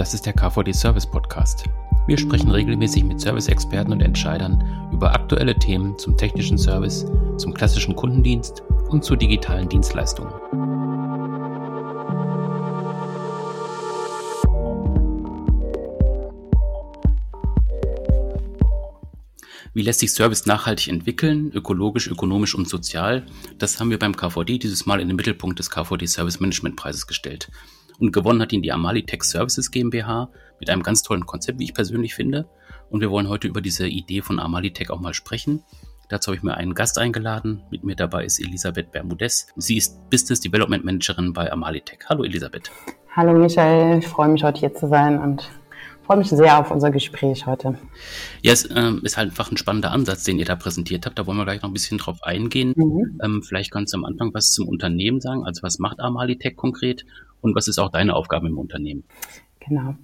Das ist der KVD Service Podcast. Wir sprechen regelmäßig mit Service-Experten und Entscheidern über aktuelle Themen zum technischen Service, zum klassischen Kundendienst und zu digitalen Dienstleistungen. Wie lässt sich Service nachhaltig entwickeln, ökologisch, ökonomisch und sozial? Das haben wir beim KVD dieses Mal in den Mittelpunkt des KVD Service Management Preises gestellt. Und gewonnen hat ihn die Amali Tech Services GmbH mit einem ganz tollen Konzept, wie ich persönlich finde. Und wir wollen heute über diese Idee von Amali Tech auch mal sprechen. Dazu habe ich mir einen Gast eingeladen. Mit mir dabei ist Elisabeth Bermudez. Sie ist Business Development Managerin bei Amali Tech. Hallo Elisabeth. Hallo Michael, ich freue mich heute hier zu sein und freue mich sehr auf unser Gespräch heute. Ja, es äh, ist halt einfach ein spannender Ansatz, den ihr da präsentiert habt. Da wollen wir gleich noch ein bisschen drauf eingehen. Mhm. Ähm, vielleicht kannst du am Anfang was zum Unternehmen sagen. Also was macht Amalitech konkret und was ist auch deine Aufgabe im Unternehmen? Genau.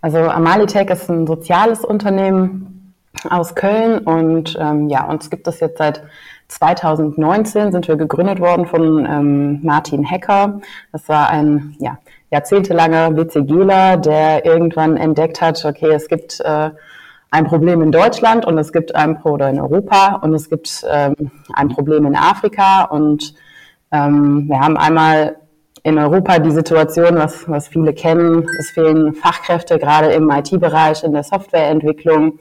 Also Amalitech ist ein soziales Unternehmen aus Köln und ähm, ja, uns gibt es jetzt seit 2019 sind wir gegründet worden von ähm, Martin Hecker. Das war ein ja, jahrzehntelanger BCGler, der irgendwann entdeckt hat, okay, es gibt äh, ein Problem in Deutschland und es gibt ein Pro oder in Europa und es gibt ähm, ein Problem in Afrika und ähm, wir haben einmal in Europa die Situation, was, was viele kennen, es fehlen Fachkräfte, gerade im IT-Bereich, in der Softwareentwicklung.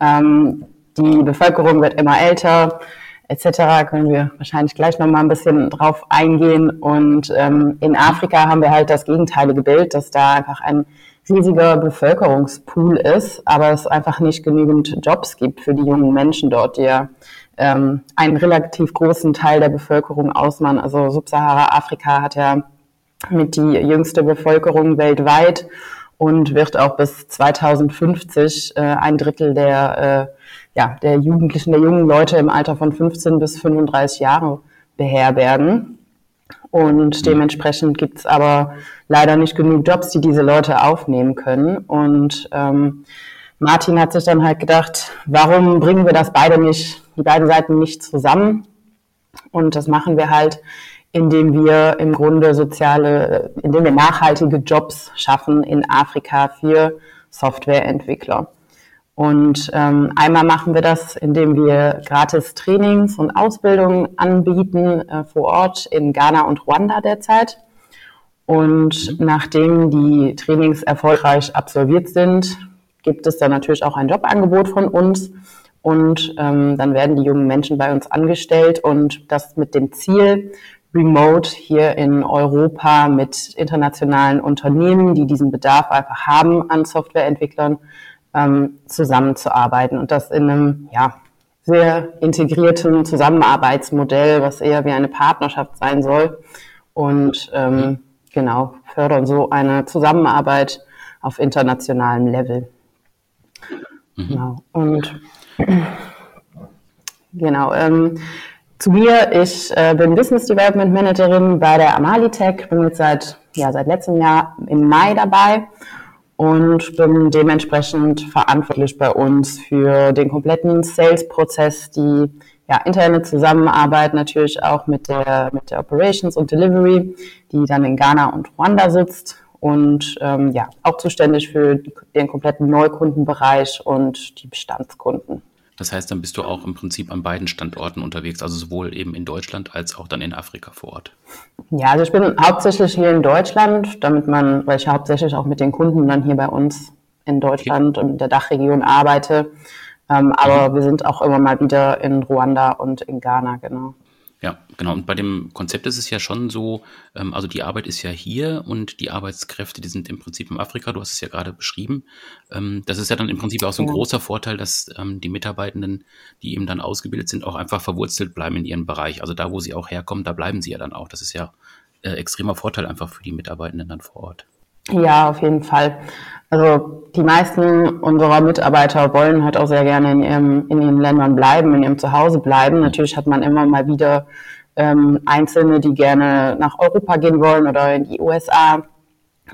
Ähm, die Bevölkerung wird immer älter etc. können wir wahrscheinlich gleich noch mal ein bisschen drauf eingehen. Und ähm, in Afrika haben wir halt das gegenteilige Bild, dass da einfach ein riesiger Bevölkerungspool ist, aber es einfach nicht genügend Jobs gibt für die jungen Menschen dort, die ja ähm, einen relativ großen Teil der Bevölkerung ausmachen. Also Subsahara-Afrika hat ja mit die jüngste Bevölkerung weltweit und wird auch bis 2050 äh, ein Drittel der äh, ja, der Jugendlichen, der jungen Leute im Alter von 15 bis 35 Jahre beherbergen. Und dementsprechend gibt es aber leider nicht genug Jobs, die diese Leute aufnehmen können. Und ähm, Martin hat sich dann halt gedacht, warum bringen wir das beide nicht, die beiden Seiten nicht zusammen? Und das machen wir halt, indem wir im Grunde soziale, indem wir nachhaltige Jobs schaffen in Afrika für Softwareentwickler. Und ähm, einmal machen wir das, indem wir gratis Trainings und Ausbildungen anbieten äh, vor Ort in Ghana und Ruanda derzeit. Und nachdem die Trainings erfolgreich absolviert sind, gibt es dann natürlich auch ein Jobangebot von uns. Und ähm, dann werden die jungen Menschen bei uns angestellt und das mit dem Ziel, remote hier in Europa mit internationalen Unternehmen, die diesen Bedarf einfach haben an Softwareentwicklern, ähm, zusammenzuarbeiten und das in einem ja, sehr integrierten Zusammenarbeitsmodell, was eher wie eine Partnerschaft sein soll und ähm, genau fördern so eine Zusammenarbeit auf internationalem Level. Mhm. Genau. Und genau. Ähm, zu mir, ich äh, bin Business Development Managerin bei der Amalitech, bin jetzt seit, ja, seit letztem Jahr im Mai dabei und bin dementsprechend verantwortlich bei uns für den kompletten Sales-Prozess, die ja, interne Zusammenarbeit natürlich auch mit der, mit der Operations und Delivery, die dann in Ghana und Ruanda sitzt und ähm, ja, auch zuständig für den kompletten Neukundenbereich und die Bestandskunden. Das heißt, dann bist du auch im Prinzip an beiden Standorten unterwegs, also sowohl eben in Deutschland als auch dann in Afrika vor Ort. Ja, also ich bin hauptsächlich hier in Deutschland, damit man, weil ich hauptsächlich auch mit den Kunden dann hier bei uns in Deutschland okay. und der Dachregion arbeite. Ähm, aber mhm. wir sind auch immer mal wieder in Ruanda und in Ghana, genau. Ja, genau. Und bei dem Konzept ist es ja schon so, ähm, also die Arbeit ist ja hier und die Arbeitskräfte, die sind im Prinzip in Afrika, du hast es ja gerade beschrieben. Ähm, das ist ja dann im Prinzip auch so ein ja. großer Vorteil, dass ähm, die Mitarbeitenden, die eben dann ausgebildet sind, auch einfach verwurzelt bleiben in ihrem Bereich. Also da, wo sie auch herkommen, da bleiben sie ja dann auch. Das ist ja äh, extremer Vorteil einfach für die Mitarbeitenden dann vor Ort. Ja, auf jeden Fall. Also die meisten unserer Mitarbeiter wollen halt auch sehr gerne in ihrem, in ihren Ländern bleiben, in ihrem Zuhause bleiben. Natürlich hat man immer mal wieder ähm, Einzelne, die gerne nach Europa gehen wollen oder in die USA.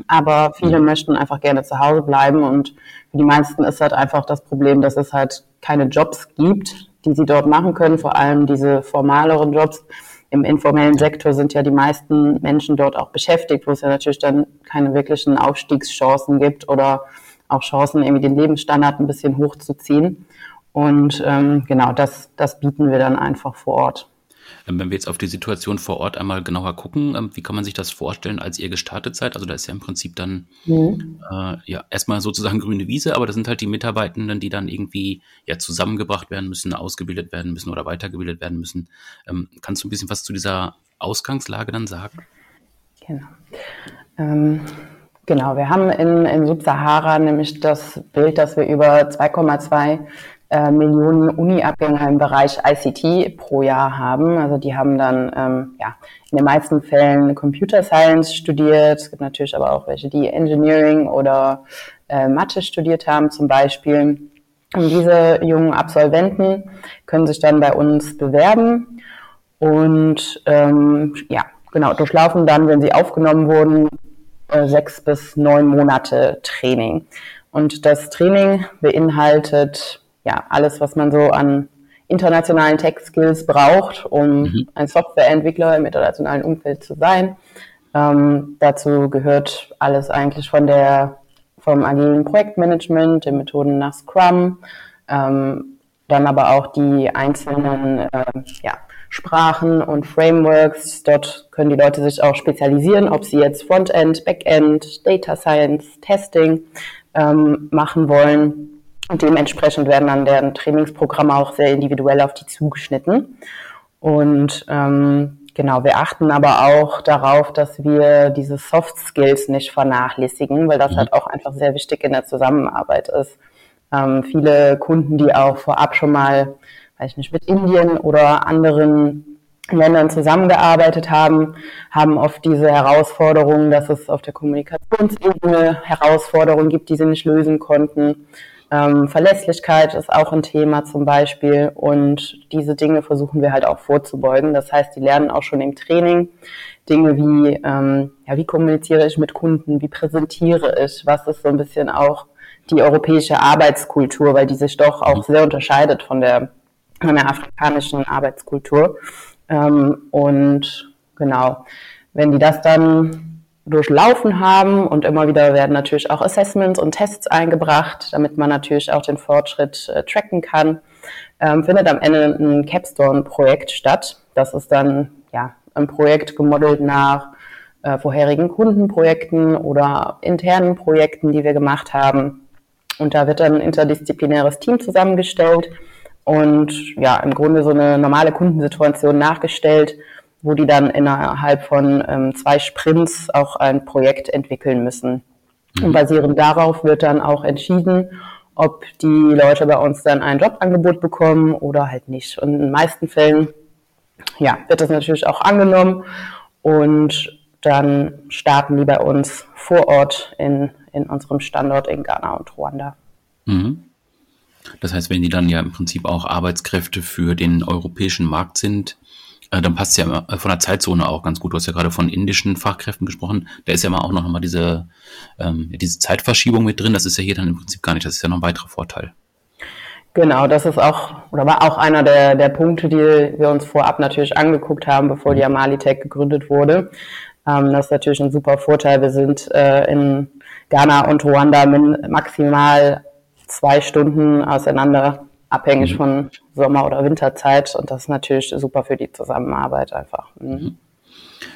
Aber viele mhm. möchten einfach gerne zu Hause bleiben und für die meisten ist halt einfach das Problem, dass es halt keine Jobs gibt, die sie dort machen können, vor allem diese formaleren Jobs, im informellen Sektor sind ja die meisten Menschen dort auch beschäftigt, wo es ja natürlich dann keine wirklichen Aufstiegschancen gibt oder auch Chancen, irgendwie den Lebensstandard ein bisschen hochzuziehen. Und ähm, genau, das, das bieten wir dann einfach vor Ort. Ähm, wenn wir jetzt auf die Situation vor Ort einmal genauer gucken, ähm, wie kann man sich das vorstellen, als ihr gestartet seid? Also da ist ja im Prinzip dann mhm. äh, ja erstmal sozusagen grüne Wiese, aber das sind halt die Mitarbeitenden, die dann irgendwie ja zusammengebracht werden müssen, ausgebildet werden müssen oder weitergebildet werden müssen. Ähm, kannst du ein bisschen was zu dieser Ausgangslage dann sagen? Genau. Ähm, genau, wir haben in, in Subsahara nämlich das Bild, dass wir über 2,2 äh, Millionen Uni-Abgänger im Bereich ICT pro Jahr haben. Also die haben dann ähm, ja, in den meisten Fällen Computer Science studiert. Es gibt natürlich aber auch welche, die Engineering oder äh, Mathe studiert haben zum Beispiel. Und diese jungen Absolventen können sich dann bei uns bewerben und ähm, ja, genau, durchlaufen dann, wenn sie aufgenommen wurden, äh, sechs bis neun Monate Training. Und das Training beinhaltet ja, alles, was man so an internationalen Tech-Skills braucht, um mhm. ein Softwareentwickler im internationalen Umfeld zu sein. Ähm, dazu gehört alles eigentlich von der, vom agilen Projektmanagement, den Methoden nach Scrum, ähm, dann aber auch die einzelnen äh, ja, Sprachen und Frameworks. Dort können die Leute sich auch spezialisieren, ob sie jetzt Frontend, Backend, Data Science, Testing ähm, machen wollen. Und dementsprechend werden dann deren Trainingsprogramme auch sehr individuell auf die zugeschnitten. Und ähm, genau, wir achten aber auch darauf, dass wir diese Soft Skills nicht vernachlässigen, weil das mhm. halt auch einfach sehr wichtig in der Zusammenarbeit ist. Ähm, viele Kunden, die auch vorab schon mal, weiß ich nicht, mit Indien oder anderen Ländern zusammengearbeitet haben, haben oft diese Herausforderungen, dass es auf der Kommunikationsebene Herausforderungen gibt, die sie nicht lösen konnten. Ähm, Verlässlichkeit ist auch ein Thema zum Beispiel und diese Dinge versuchen wir halt auch vorzubeugen. Das heißt, die lernen auch schon im Training Dinge wie, ähm, ja, wie kommuniziere ich mit Kunden, wie präsentiere ich, was ist so ein bisschen auch die europäische Arbeitskultur, weil die sich doch auch sehr unterscheidet von der, von der afrikanischen Arbeitskultur. Ähm, und genau, wenn die das dann durchlaufen haben und immer wieder werden natürlich auch Assessments und Tests eingebracht, damit man natürlich auch den Fortschritt äh, tracken kann. Ähm, findet am Ende ein Capstone-Projekt statt. Das ist dann ja ein Projekt gemodelt nach äh, vorherigen Kundenprojekten oder internen Projekten, die wir gemacht haben. Und da wird dann ein interdisziplinäres Team zusammengestellt und ja, im Grunde so eine normale Kundensituation nachgestellt wo die dann innerhalb von ähm, zwei Sprints auch ein Projekt entwickeln müssen. Mhm. Und basierend darauf wird dann auch entschieden, ob die Leute bei uns dann ein Jobangebot bekommen oder halt nicht. Und in den meisten Fällen ja, wird das natürlich auch angenommen und dann starten die bei uns vor Ort in, in unserem Standort in Ghana und Ruanda. Mhm. Das heißt, wenn die dann ja im Prinzip auch Arbeitskräfte für den europäischen Markt sind, dann passt es ja äh, von der Zeitzone auch ganz gut. Du hast ja gerade von indischen Fachkräften gesprochen. Da ist ja mal auch noch mal diese, ähm, diese Zeitverschiebung mit drin. Das ist ja hier dann im Prinzip gar nicht. Das ist ja noch ein weiterer Vorteil. Genau, das ist auch oder war auch einer der, der Punkte, die wir uns vorab natürlich angeguckt haben, bevor die Amalitech gegründet wurde. Ähm, das ist natürlich ein super Vorteil. Wir sind äh, in Ghana und Ruanda maximal zwei Stunden auseinander abhängig mhm. von Sommer- oder Winterzeit. Und das ist natürlich super für die Zusammenarbeit einfach. Mhm.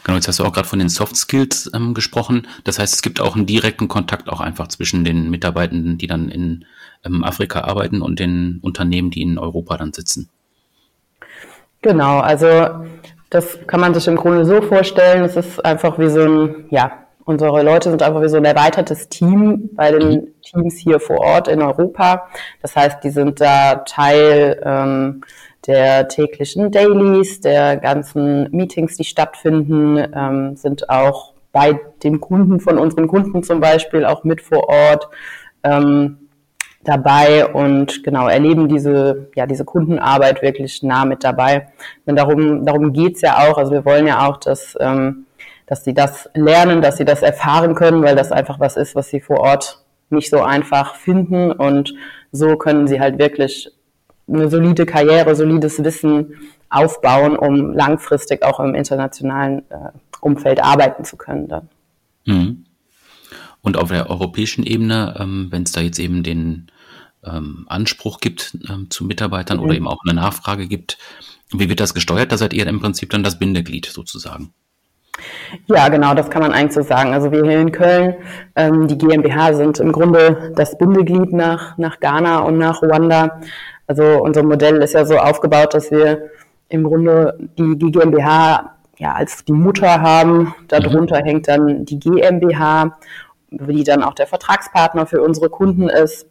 Genau, jetzt hast du auch gerade von den Soft Skills ähm, gesprochen. Das heißt, es gibt auch einen direkten Kontakt auch einfach zwischen den Mitarbeitenden, die dann in ähm, Afrika arbeiten und den Unternehmen, die in Europa dann sitzen. Genau, also das kann man sich im Grunde so vorstellen. Es ist einfach wie so ein, ja, Unsere Leute sind einfach wie so ein erweitertes Team bei den mhm. Teams hier vor Ort in Europa. Das heißt, die sind da Teil ähm, der täglichen Dailies, der ganzen Meetings, die stattfinden, ähm, sind auch bei den Kunden von unseren Kunden zum Beispiel auch mit vor Ort ähm, dabei und genau erleben diese ja diese Kundenarbeit wirklich nah mit dabei. Und darum darum geht's ja auch. Also wir wollen ja auch, dass ähm, dass sie das lernen, dass sie das erfahren können, weil das einfach was ist, was sie vor Ort nicht so einfach finden und so können sie halt wirklich eine solide Karriere, solides Wissen aufbauen, um langfristig auch im internationalen äh, Umfeld arbeiten zu können. Dann. Mhm. Und auf der europäischen Ebene, ähm, wenn es da jetzt eben den ähm, Anspruch gibt ähm, zu Mitarbeitern mhm. oder eben auch eine Nachfrage gibt, wie wird das gesteuert? Da seid ihr im Prinzip dann das Bindeglied sozusagen. Ja, genau, das kann man eigentlich so sagen. Also wir hier in Köln, ähm, die GmbH sind im Grunde das Bindeglied nach, nach Ghana und nach Ruanda. Also unser Modell ist ja so aufgebaut, dass wir im Grunde die, die GmbH ja als die Mutter haben. Darunter mhm. hängt dann die GmbH, die dann auch der Vertragspartner für unsere Kunden ist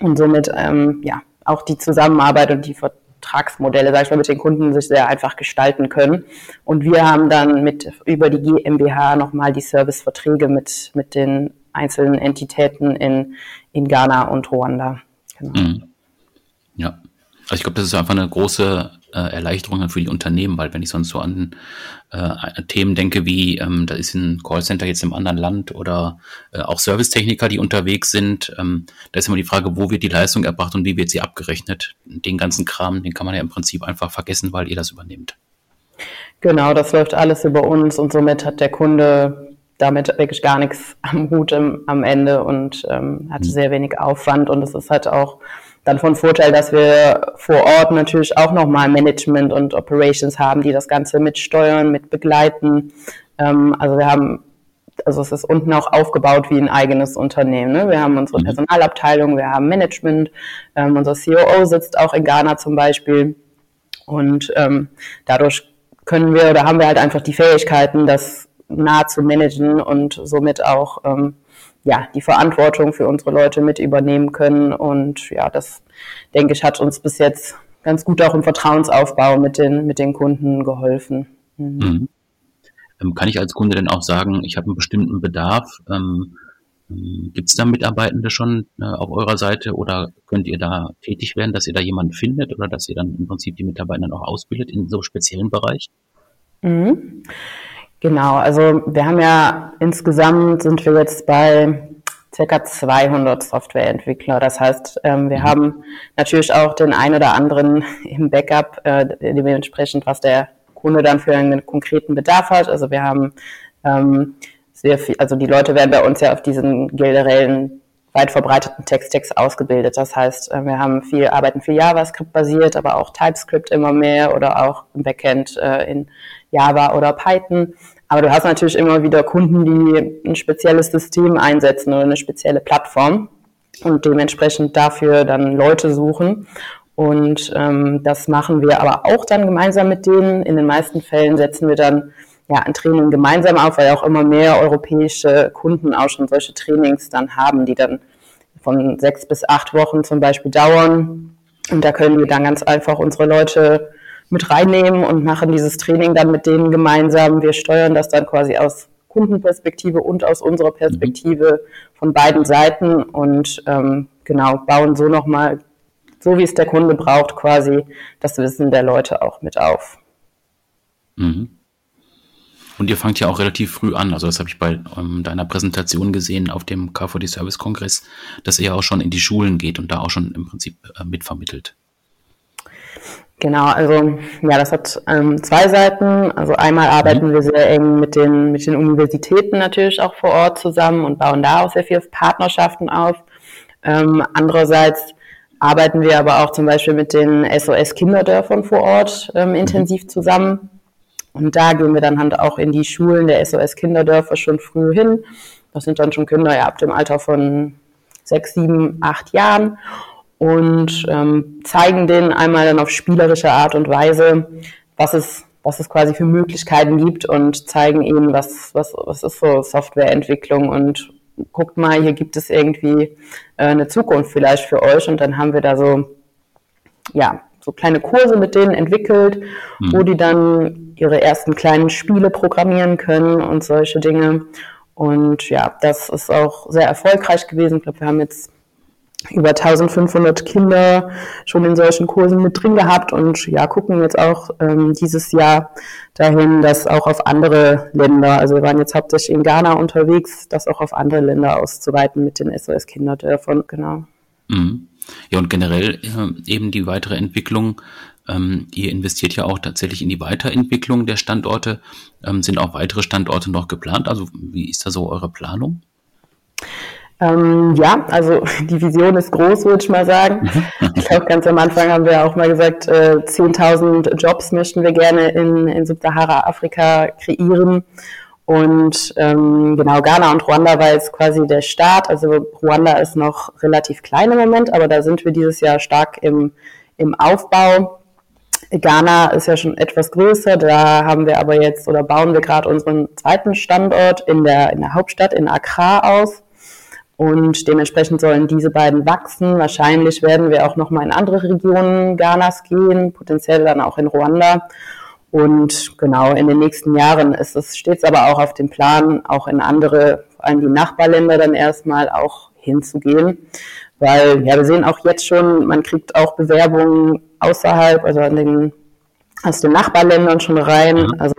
und somit ähm, ja auch die Zusammenarbeit und die Vertragsmodelle, sag ich mal, mit den Kunden sich sehr einfach gestalten können. Und wir haben dann mit über die GmbH nochmal die Serviceverträge mit mit den einzelnen Entitäten in in Ghana und Ruanda. Genau. Mhm. Ja, also ich glaube, das ist einfach eine große äh, Erleichterung für die Unternehmen, weil wenn ich sonst so an äh, Themen denke, wie ähm, da ist ein Callcenter jetzt im anderen Land oder äh, auch Servicetechniker, die unterwegs sind, ähm, da ist immer die Frage, wo wird die Leistung erbracht und wie wird sie abgerechnet. Den ganzen Kram, den kann man ja im Prinzip einfach vergessen, weil ihr das übernehmt. Genau, das läuft alles über uns und somit hat der Kunde damit wirklich gar nichts am Hut im, am Ende und ähm, hat mhm. sehr wenig Aufwand und es ist halt auch dann von Vorteil, dass wir vor Ort natürlich auch nochmal Management und Operations haben, die das Ganze mitsteuern, mit begleiten. Ähm, also wir haben, also es ist unten auch aufgebaut wie ein eigenes Unternehmen. Ne? Wir haben unsere mhm. Personalabteilung, wir haben Management, ähm, unser COO sitzt auch in Ghana zum Beispiel. Und ähm, dadurch können wir oder haben wir halt einfach die Fähigkeiten, das nah zu managen und somit auch ähm, ja, die Verantwortung für unsere Leute mit übernehmen können. Und ja, das, denke ich, hat uns bis jetzt ganz gut auch im Vertrauensaufbau mit den, mit den Kunden geholfen. Mhm. Mhm. Ähm, kann ich als Kunde denn auch sagen, ich habe einen bestimmten Bedarf? Ähm, ähm Gibt es da Mitarbeitende schon äh, auf eurer Seite oder könnt ihr da tätig werden, dass ihr da jemanden findet oder dass ihr dann im Prinzip die Mitarbeiter auch ausbildet in so speziellen Bereich? Mhm. Genau, also wir haben ja insgesamt sind wir jetzt bei circa 200 Softwareentwickler. Das heißt, ähm, wir mhm. haben natürlich auch den einen oder anderen im Backup, äh, dementsprechend, was der Kunde dann für einen konkreten Bedarf hat. Also wir haben ähm, sehr viel, also die Leute werden bei uns ja auf diesen generellen weit verbreiteten Text-Text ausgebildet. Das heißt, äh, wir haben viel, arbeiten viel JavaScript basiert, aber auch TypeScript immer mehr oder auch im Backend äh, in Java oder Python. Aber du hast natürlich immer wieder Kunden, die ein spezielles System einsetzen oder eine spezielle Plattform und dementsprechend dafür dann Leute suchen. Und ähm, das machen wir aber auch dann gemeinsam mit denen. In den meisten Fällen setzen wir dann ja, ein Training gemeinsam auf, weil auch immer mehr europäische Kunden auch schon solche Trainings dann haben, die dann von sechs bis acht Wochen zum Beispiel dauern. Und da können wir dann ganz einfach unsere Leute mit reinnehmen und machen dieses Training dann mit denen gemeinsam. Wir steuern das dann quasi aus Kundenperspektive und aus unserer Perspektive von beiden Seiten und ähm, genau bauen so nochmal, so wie es der Kunde braucht, quasi das Wissen der Leute auch mit auf. Mhm. Und ihr fangt ja auch relativ früh an, also das habe ich bei ähm, deiner Präsentation gesehen auf dem KVD Service Kongress, dass ihr auch schon in die Schulen geht und da auch schon im Prinzip äh, mitvermittelt. Genau, also ja, das hat ähm, zwei Seiten. Also einmal arbeiten mhm. wir sehr eng mit den, mit den Universitäten natürlich auch vor Ort zusammen und bauen da auch sehr viele Partnerschaften auf. Ähm, andererseits arbeiten wir aber auch zum Beispiel mit den SOS-Kinderdörfern vor Ort ähm, mhm. intensiv zusammen. Und da gehen wir dann halt auch in die Schulen der SOS-Kinderdörfer schon früh hin. Das sind dann schon Kinder ja ab dem Alter von sechs, sieben, acht Jahren und ähm, zeigen denen einmal dann auf spielerische Art und Weise, was es, was es quasi für Möglichkeiten gibt und zeigen ihnen, was, was, was ist so Softwareentwicklung und guckt mal, hier gibt es irgendwie äh, eine Zukunft vielleicht für euch und dann haben wir da so, ja, so kleine Kurse mit denen entwickelt, mhm. wo die dann ihre ersten kleinen Spiele programmieren können und solche Dinge. Und ja, das ist auch sehr erfolgreich gewesen. Ich glaube, wir haben jetzt über 1500 Kinder schon in solchen Kursen mit drin gehabt und ja, gucken jetzt auch ähm, dieses Jahr dahin, dass auch auf andere Länder, also wir waren jetzt hauptsächlich in Ghana unterwegs, das auch auf andere Länder auszuweiten mit den SOS-Kinderdörfern, genau. Mhm. Ja, und generell äh, eben die weitere Entwicklung Ähm, ihr investiert ja auch tatsächlich in die Weiterentwicklung der Standorte. Ähm, sind auch weitere Standorte noch geplant? Also wie ist da so eure Planung? Ähm, ja, also die Vision ist groß, würde ich mal sagen. Mhm. Ich glaube, ganz am Anfang haben wir auch mal gesagt, äh, 10.000 Jobs möchten wir gerne in, in Subsahara-Afrika kreieren. Und ähm, genau, Ghana und Ruanda war jetzt quasi der Start. Also Ruanda ist noch relativ klein im Moment, aber da sind wir dieses Jahr stark im, im Aufbau. Ghana ist ja schon etwas größer, da haben wir aber jetzt oder bauen wir gerade unseren zweiten Standort in der, in der Hauptstadt in Accra aus. Und dementsprechend sollen diese beiden wachsen. Wahrscheinlich werden wir auch nochmal in andere Regionen Ghanas gehen, potenziell dann auch in Ruanda. Und genau, in den nächsten Jahren ist es stets aber auch auf dem Plan, auch in andere, vor allem die Nachbarländer dann erstmal auch hinzugehen. Weil, ja, wir sehen auch jetzt schon, man kriegt auch Bewerbungen außerhalb, also an den, aus den Nachbarländern schon rein. Mhm. Also,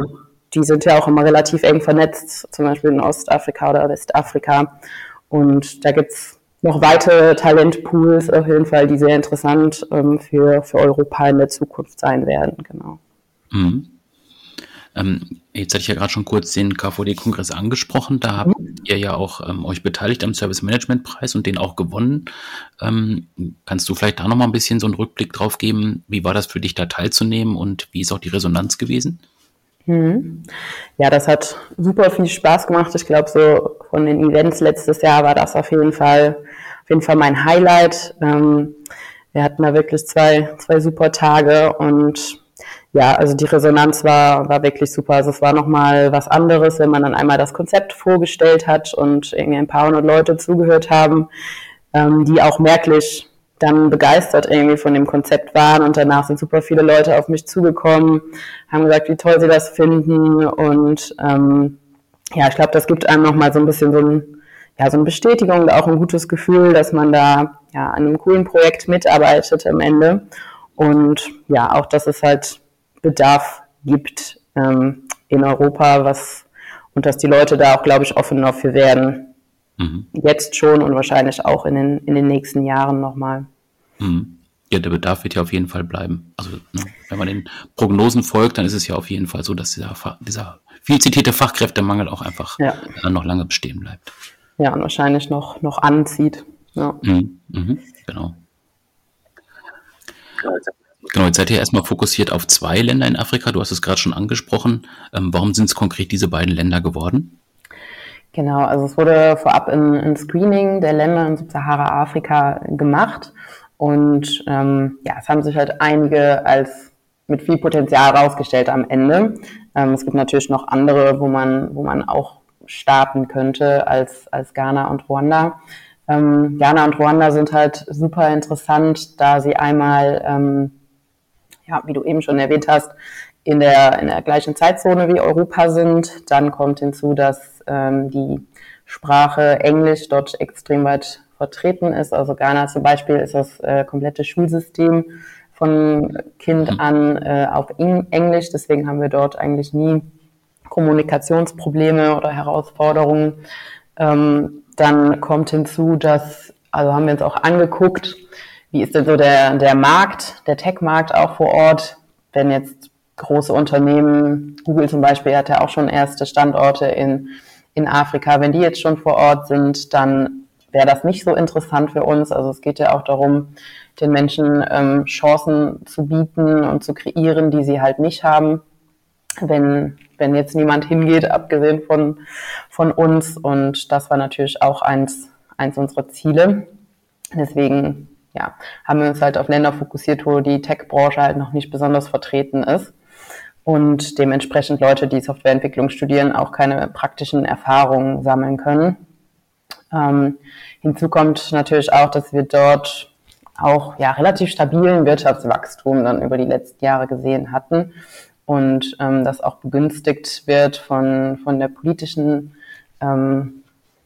die sind ja auch immer relativ eng vernetzt, zum Beispiel in Ostafrika oder Westafrika. Und da gibt's noch weitere Talentpools auf jeden Fall, die sehr interessant ähm, für, für Europa in der Zukunft sein werden, genau. Mhm. Ähm, jetzt hatte ich ja gerade schon kurz den KVD-Kongress angesprochen. Da habt mhm. ihr ja auch ähm, euch beteiligt am Service Management Preis und den auch gewonnen. Ähm, kannst du vielleicht da nochmal ein bisschen so einen Rückblick drauf geben? Wie war das für dich da teilzunehmen und wie ist auch die Resonanz gewesen? Mhm. Ja, das hat super viel Spaß gemacht. Ich glaube, so von den Events letztes Jahr war das auf jeden Fall, auf jeden Fall mein Highlight. Ähm, wir hatten da wirklich zwei, zwei super Tage und ja, also die Resonanz war, war wirklich super. Also es war nochmal was anderes, wenn man dann einmal das Konzept vorgestellt hat und irgendwie ein paar hundert Leute zugehört haben, ähm, die auch merklich dann begeistert irgendwie von dem Konzept waren. Und danach sind super viele Leute auf mich zugekommen, haben gesagt, wie toll sie das finden. Und ähm, ja, ich glaube, das gibt einem nochmal so ein bisschen so, ein, ja, so eine Bestätigung und auch ein gutes Gefühl, dass man da ja an einem coolen Projekt mitarbeitet am Ende. Und ja, auch, dass es halt Bedarf gibt ähm, in Europa, was und dass die Leute da auch, glaube ich, offen dafür werden, Mhm. Jetzt schon und wahrscheinlich auch in den, in den nächsten Jahren nochmal. Mhm. Ja, der Bedarf wird ja auf jeden Fall bleiben. Also ne, wenn man den Prognosen folgt, dann ist es ja auf jeden Fall so, dass dieser, dieser viel zitierte Fachkräftemangel auch einfach ja. Noch lange bestehen bleibt. Ja, und wahrscheinlich noch, noch anzieht. Ja. Mhm. Mhm. Genau. Genau, jetzt seid ihr erstmal fokussiert auf zwei Länder in Afrika. Du hast es gerade schon angesprochen. Ähm, warum sind es konkret diese beiden Länder geworden? Genau, also es wurde vorab ein, Screening der Länder in Subsahara-Afrika gemacht und ähm, ja, es haben sich halt einige als mit viel Potenzial herausgestellt am Ende. Ähm, es gibt natürlich noch andere, wo man, wo man auch starten könnte als, als Ghana und Ruanda. Ähm, Ghana und Ruanda sind halt super interessant, da sie einmal, ähm, ja, wie du eben schon erwähnt hast, in der, in der gleichen Zeitzone wie Europa sind. Dann kommt hinzu, dass ähm, die Sprache Englisch dort extrem weit vertreten ist. Also Ghana zum Beispiel ist das äh, komplette Schulsystem von Kind mhm. an äh, auf Englisch. Deswegen haben wir dort eigentlich nie Kommunikationsprobleme oder Herausforderungen. Ähm, dann kommt hinzu, dass, also haben wir uns auch angeguckt, wie ist denn so der, der Markt, der Tech-Markt auch vor Ort, wenn jetzt große Unternehmen, Google zum Beispiel hat ja auch schon erste Standorte in, in Afrika. Wenn die jetzt schon vor Ort sind, dann wäre das nicht so interessant für uns. Also es geht ja auch darum, den Menschen ähm, Chancen zu bieten und zu kreieren, die sie halt nicht haben, wenn, wenn jetzt niemand hingeht, abgesehen von, von uns. Und das war natürlich auch eins, eins unserer Ziele. Deswegen ja, haben wir uns halt auf Länder fokussiert, wo die Tech-Branche halt noch nicht besonders vertreten ist und dementsprechend Leute, die Softwareentwicklung studieren, auch keine praktischen Erfahrungen sammeln können. Ähm, hinzu kommt natürlich auch, dass wir dort auch ja, relativ stabilen Wirtschaftswachstum dann über die letzten Jahre gesehen hatten und ähm, das auch begünstigt wird von, von der politischen ähm,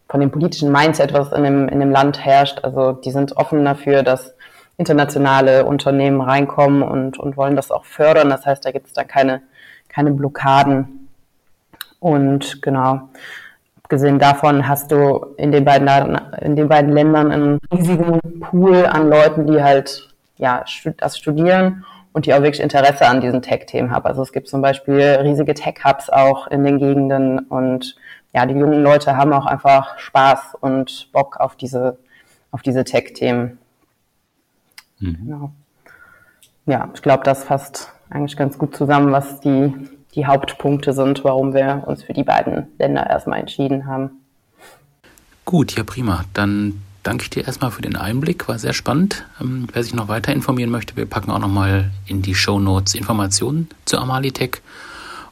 von dem politischen Mindset, was in dem, in dem Land herrscht. Also die sind offen dafür, dass internationale Unternehmen reinkommen und, und wollen das auch fördern. Das heißt, da gibt es dann keine keine Blockaden. Und genau, abgesehen davon hast du in den beiden, in den beiden Ländern einen riesigen Pool an Leuten, die halt ja, das studieren und die auch wirklich Interesse an diesen Tech-Themen haben. Also es gibt zum Beispiel riesige Tech-Hubs auch in den Gegenden und ja, die jungen Leute haben auch einfach Spaß und Bock auf diese, auf diese Tech-Themen. Mhm. Genau. Ja, ich glaube, das fasst eigentlich ganz gut zusammen, was die, die Hauptpunkte sind, warum wir uns für die beiden Länder erstmal entschieden haben. Gut, ja prima. Dann danke ich dir erstmal für den Einblick, war sehr spannend. Ähm, wer sich noch weiter informieren möchte, wir packen auch nochmal in die Show Notes Informationen zu Amalitech.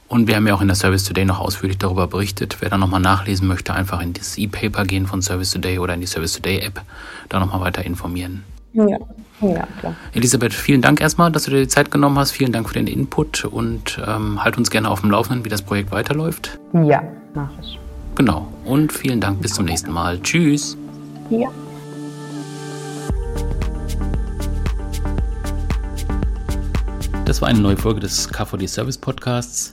Und wir haben ja auch in der Service Today noch ausführlich darüber berichtet. Wer da nochmal nachlesen möchte, einfach in das E-Paper gehen von Service Today oder in die Service Today App, da nochmal weiter informieren. Ja, ja, klar. Elisabeth, vielen Dank erstmal, dass du dir die Zeit genommen hast. Vielen Dank für den Input und ähm, halt uns gerne auf dem Laufenden, wie das Projekt weiterläuft. Ja, mach ich. Genau. Und vielen Dank. Bis zum nächsten Mal. Tschüss. Ja. Das war eine neue Folge des KVD Service Podcasts.